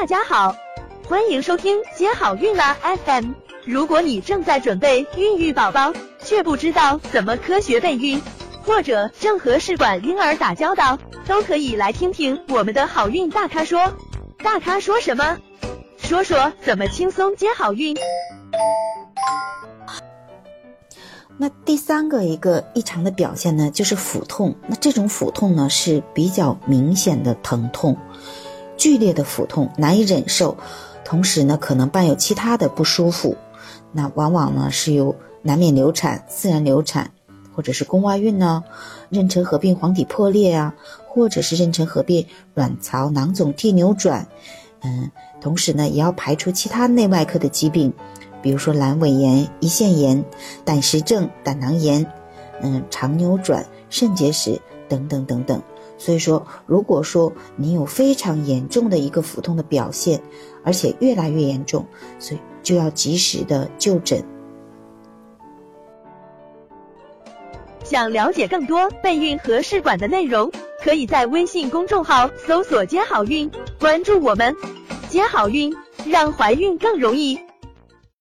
大家好，欢迎收听接好运啦 FM。如果你正在准备孕育宝宝，却不知道怎么科学备孕，或者正和试管婴儿打交道，都可以来听听我们的好运大咖说。大咖说什么？说说怎么轻松接好运。那第三个一个异常的表现呢，就是腹痛。那这种腹痛呢是比较明显的疼痛，剧烈的腹痛难以忍受，同时呢可能伴有其他的不舒服。那往往呢是由难免流产、自然流产，或者是宫外孕呢，妊娠合并黄体破裂啊，或者是妊娠合并卵巢囊肿蒂扭转。嗯，同时呢也要排除其他内外科的疾病。比如说阑尾炎、胰腺炎、胆石症、胆囊炎，嗯，肠扭转、肾结石等等等等。所以说，如果说你有非常严重的一个腹痛的表现，而且越来越严重，所以就要及时的就诊。想了解更多备孕和试管的内容，可以在微信公众号搜索“接好运”，关注我们，接好运，让怀孕更容易。